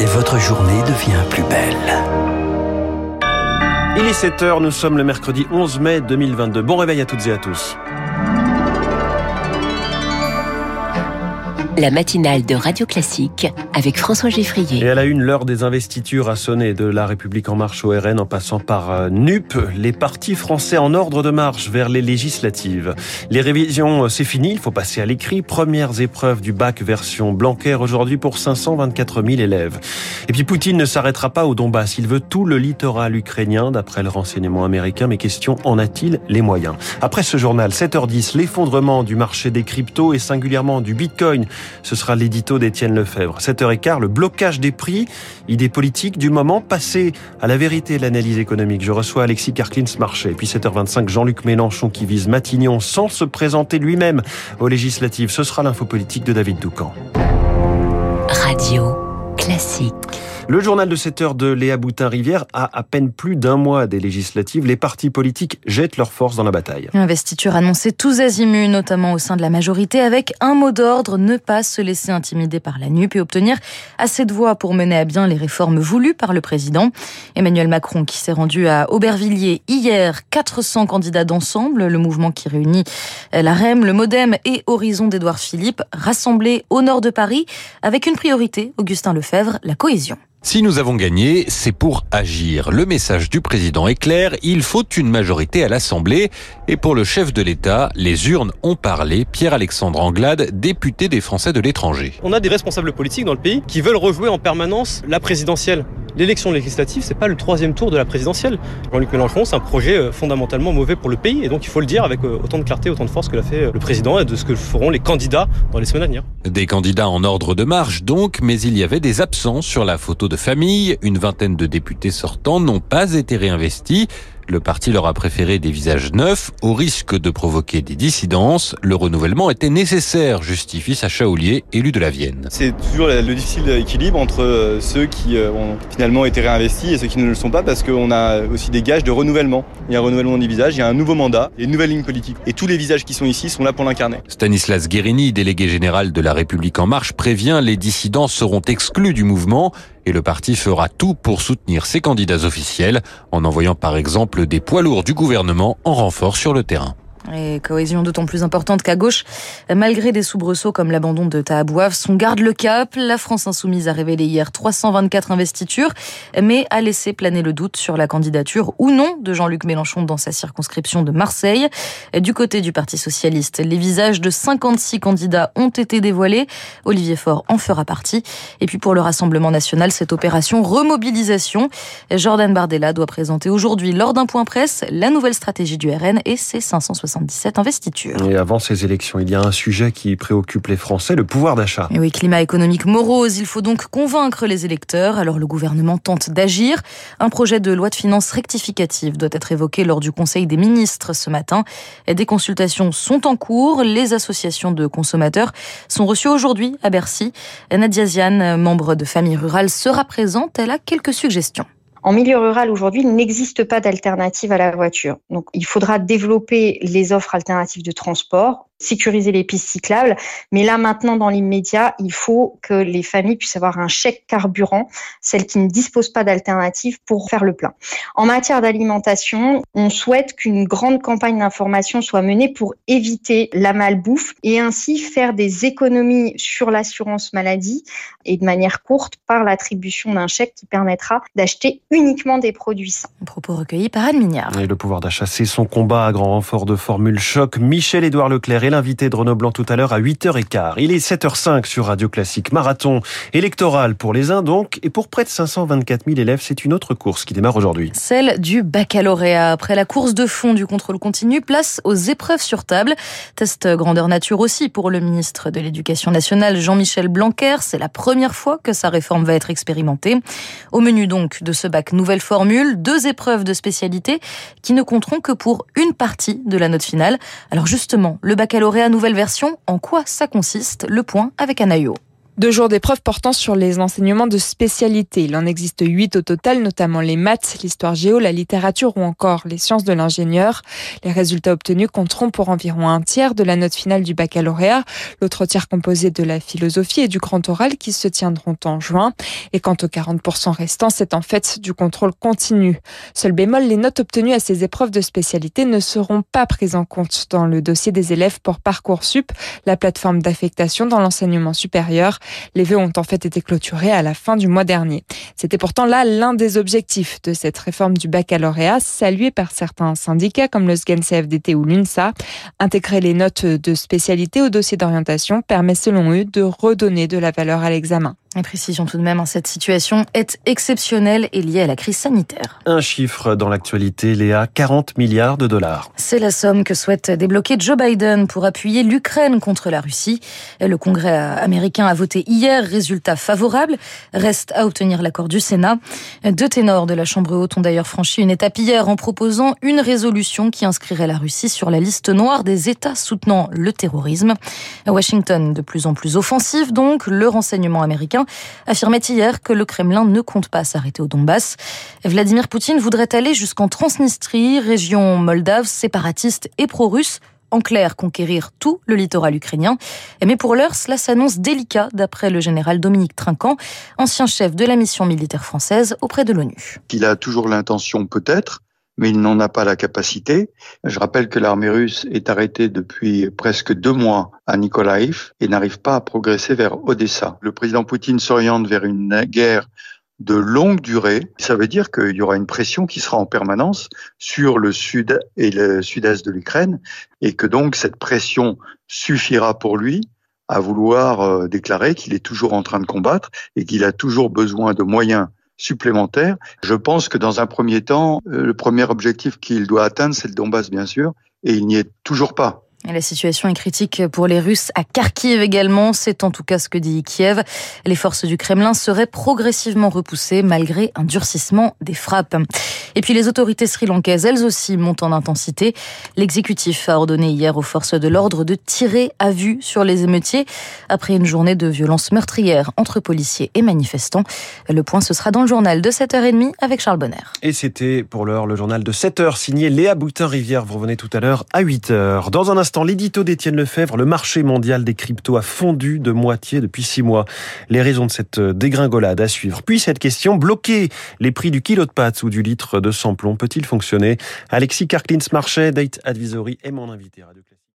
et votre journée devient plus belle. Il est 7h, nous sommes le mercredi 11 mai 2022. Bon réveil à toutes et à tous. La matinale de Radio Classique avec François Geffrier. Et à la une, l'heure des investitures a sonné de La République en marche au RN en passant par euh, NUP, les partis français en ordre de marche vers les législatives. Les révisions, euh, c'est fini, il faut passer à l'écrit. Premières épreuves du bac version Blanquer aujourd'hui pour 524 000 élèves. Et puis Poutine ne s'arrêtera pas au Donbass, il veut tout le littoral ukrainien d'après le renseignement américain. Mais question, en a-t-il les moyens? Après ce journal, 7h10, l'effondrement du marché des cryptos et singulièrement du Bitcoin ce sera l'édito d'Étienne Lefebvre. 7h15, le blocage des prix, idée politique du moment, passé à la vérité de l'analyse économique. Je reçois Alexis Carclins Marché. Puis 7h25, Jean-Luc Mélenchon qui vise Matignon sans se présenter lui-même aux législatives. Ce sera l'info politique de David Doucan. Radio classique. Le journal de 7 heures de Léa Boutin-Rivière a à peine plus d'un mois des législatives. Les partis politiques jettent leurs forces dans la bataille. Investiture annoncée tous azimuts, notamment au sein de la majorité, avec un mot d'ordre, ne pas se laisser intimider par la NUP et obtenir assez de voix pour mener à bien les réformes voulues par le président. Emmanuel Macron qui s'est rendu à Aubervilliers hier, 400 candidats d'ensemble, le mouvement qui réunit la REM, le MoDem et Horizon d'Édouard Philippe, rassemblés au nord de Paris avec une priorité, Augustin Lefebvre, la cohésion. Si nous avons gagné, c'est pour agir. Le message du président est clair, il faut une majorité à l'Assemblée. Et pour le chef de l'État, les urnes ont parlé. Pierre-Alexandre Anglade, député des Français de l'étranger. On a des responsables politiques dans le pays qui veulent rejouer en permanence la présidentielle. L'élection législative, c'est pas le troisième tour de la présidentielle. Jean-Luc Mélenchon, c'est un projet euh, fondamentalement mauvais pour le pays, et donc il faut le dire avec euh, autant de clarté, autant de force que l'a fait euh, le président et de ce que feront les candidats dans les semaines à venir. Des candidats en ordre de marche donc, mais il y avait des absents sur la photo de famille. Une vingtaine de députés sortants n'ont pas été réinvestis. Le parti leur a préféré des visages neufs au risque de provoquer des dissidences. Le renouvellement était nécessaire, justifie Sacha Ollier, élu de la Vienne. C'est toujours le difficile équilibre entre euh, ceux qui euh, ont finalement été réinvestis et ceux qui ne le sont pas parce qu'on a aussi des gages de renouvellement. Il y a un renouvellement des visages, il y a un nouveau mandat et une nouvelle ligne politique. Et tous les visages qui sont ici sont là pour l'incarner. Stanislas Guérini, délégué général de la République en marche, prévient les dissidents seront exclus du mouvement et le parti fera tout pour soutenir ses candidats officiels en envoyant par exemple des poids lourds du gouvernement en renfort sur le terrain. Et cohésion d'autant plus importante qu'à gauche, malgré des soubresauts comme l'abandon de Tahabouaf, son garde le cap. La France insoumise a révélé hier 324 investitures, mais a laissé planer le doute sur la candidature ou non de Jean-Luc Mélenchon dans sa circonscription de Marseille. Du côté du Parti socialiste, les visages de 56 candidats ont été dévoilés. Olivier Faure en fera partie. Et puis pour le Rassemblement national, cette opération remobilisation, Jordan Bardella doit présenter aujourd'hui lors d'un point presse la nouvelle stratégie du RN et ses 560 investitures. Et avant ces élections, il y a un sujet qui préoccupe les Français, le pouvoir d'achat. oui, climat économique morose, il faut donc convaincre les électeurs. Alors le gouvernement tente d'agir. Un projet de loi de finances rectificative doit être évoqué lors du Conseil des ministres ce matin. Des consultations sont en cours. Les associations de consommateurs sont reçues aujourd'hui à Bercy. Nadia Ziane, membre de Famille Rurale, sera présente. Elle a quelques suggestions. En milieu rural, aujourd'hui, il n'existe pas d'alternative à la voiture. Donc, il faudra développer les offres alternatives de transport sécuriser les pistes cyclables. Mais là, maintenant, dans l'immédiat, il faut que les familles puissent avoir un chèque carburant, celles qui ne disposent pas d'alternative pour faire le plein. En matière d'alimentation, on souhaite qu'une grande campagne d'information soit menée pour éviter la malbouffe et ainsi faire des économies sur l'assurance maladie et de manière courte par l'attribution d'un chèque qui permettra d'acheter uniquement des produits sains. Un propos recueilli par Anne Mignard. Et le pouvoir d'achat, c'est son combat à grand renfort de formule choc. Michel-Édouard Leclerc l'invité de Renaud Blanc tout à l'heure à 8h15. Il est 7h05 sur Radio Classique. Marathon électoral pour les uns donc. Et pour près de 524 000 élèves, c'est une autre course qui démarre aujourd'hui. Celle du baccalauréat. Après la course de fond du contrôle continu, place aux épreuves sur table. Test grandeur nature aussi pour le ministre de l'Éducation nationale, Jean-Michel Blanquer. C'est la première fois que sa réforme va être expérimentée. Au menu donc de ce bac, nouvelle formule, deux épreuves de spécialité qui ne compteront que pour une partie de la note finale. Alors justement, le baccalauréat nouvelle version, en quoi ça consiste? Le point avec Anaïo. Deux jours d'épreuves portant sur les enseignements de spécialité. Il en existe huit au total, notamment les maths, l'histoire géo, la littérature ou encore les sciences de l'ingénieur. Les résultats obtenus compteront pour environ un tiers de la note finale du baccalauréat, l'autre tiers composé de la philosophie et du grand oral qui se tiendront en juin. Et quant aux 40% restants, c'est en fait du contrôle continu. Seul bémol, les notes obtenues à ces épreuves de spécialité ne seront pas prises en compte dans le dossier des élèves pour Parcoursup, la plateforme d'affectation dans l'enseignement supérieur. Les vœux ont en fait été clôturés à la fin du mois dernier. C'était pourtant là l'un des objectifs de cette réforme du baccalauréat, salué par certains syndicats comme le SGEN CFDT ou l'UNSA. Intégrer les notes de spécialité au dossier d'orientation permet selon eux de redonner de la valeur à l'examen. Et précision tout de même, hein, cette situation est exceptionnelle et liée à la crise sanitaire. Un chiffre dans l'actualité, Léa, 40 milliards de dollars. C'est la somme que souhaite débloquer Joe Biden pour appuyer l'Ukraine contre la Russie. Le Congrès américain a voté hier, résultat favorable. Reste à obtenir l'accord du Sénat. Deux ténors de la Chambre haute ont d'ailleurs franchi une étape hier en proposant une résolution qui inscrirait la Russie sur la liste noire des États soutenant le terrorisme. Washington, de plus en plus offensive donc, le renseignement américain affirmait hier que le Kremlin ne compte pas s'arrêter au Donbass. Vladimir Poutine voudrait aller jusqu'en Transnistrie, région moldave, séparatiste et pro-russe, en clair, conquérir tout le littoral ukrainien. Mais pour l'heure, cela s'annonce délicat, d'après le général Dominique Trinquant, ancien chef de la mission militaire française auprès de l'ONU. Il a toujours l'intention, peut-être, mais il n'en a pas la capacité. Je rappelle que l'armée russe est arrêtée depuis presque deux mois à Nikolaïv et n'arrive pas à progresser vers Odessa. Le président Poutine s'oriente vers une guerre de longue durée. Ça veut dire qu'il y aura une pression qui sera en permanence sur le sud et le sud-est de l'Ukraine et que donc cette pression suffira pour lui à vouloir euh, déclarer qu'il est toujours en train de combattre et qu'il a toujours besoin de moyens supplémentaires. Je pense que dans un premier temps, euh, le premier objectif qu'il doit atteindre, c'est le Donbass, bien sûr, et il n'y est toujours pas. La situation est critique pour les Russes à Kharkiv également. C'est en tout cas ce que dit Kiev. Les forces du Kremlin seraient progressivement repoussées malgré un durcissement des frappes. Et puis les autorités sri-lankaises, elles aussi, montent en intensité. L'exécutif a ordonné hier aux forces de l'ordre de tirer à vue sur les émeutiers après une journée de violence meurtrière entre policiers et manifestants. Le point, ce sera dans le journal de 7h30 avec Charles Bonner. Et c'était pour l'heure le journal de 7h signé Léa Boutin-Rivière. Vous revenez tout à l'heure à 8h. Dans un instant, l'édito d'Étienne Lefebvre, le marché mondial des cryptos a fondu de moitié depuis six mois. Les raisons de cette dégringolade à suivre. Puis cette question, bloquer les prix du kilo de pâtes ou du litre de samplon peut-il fonctionner? Alexis Karklins Marché, Date Advisory est mon invité.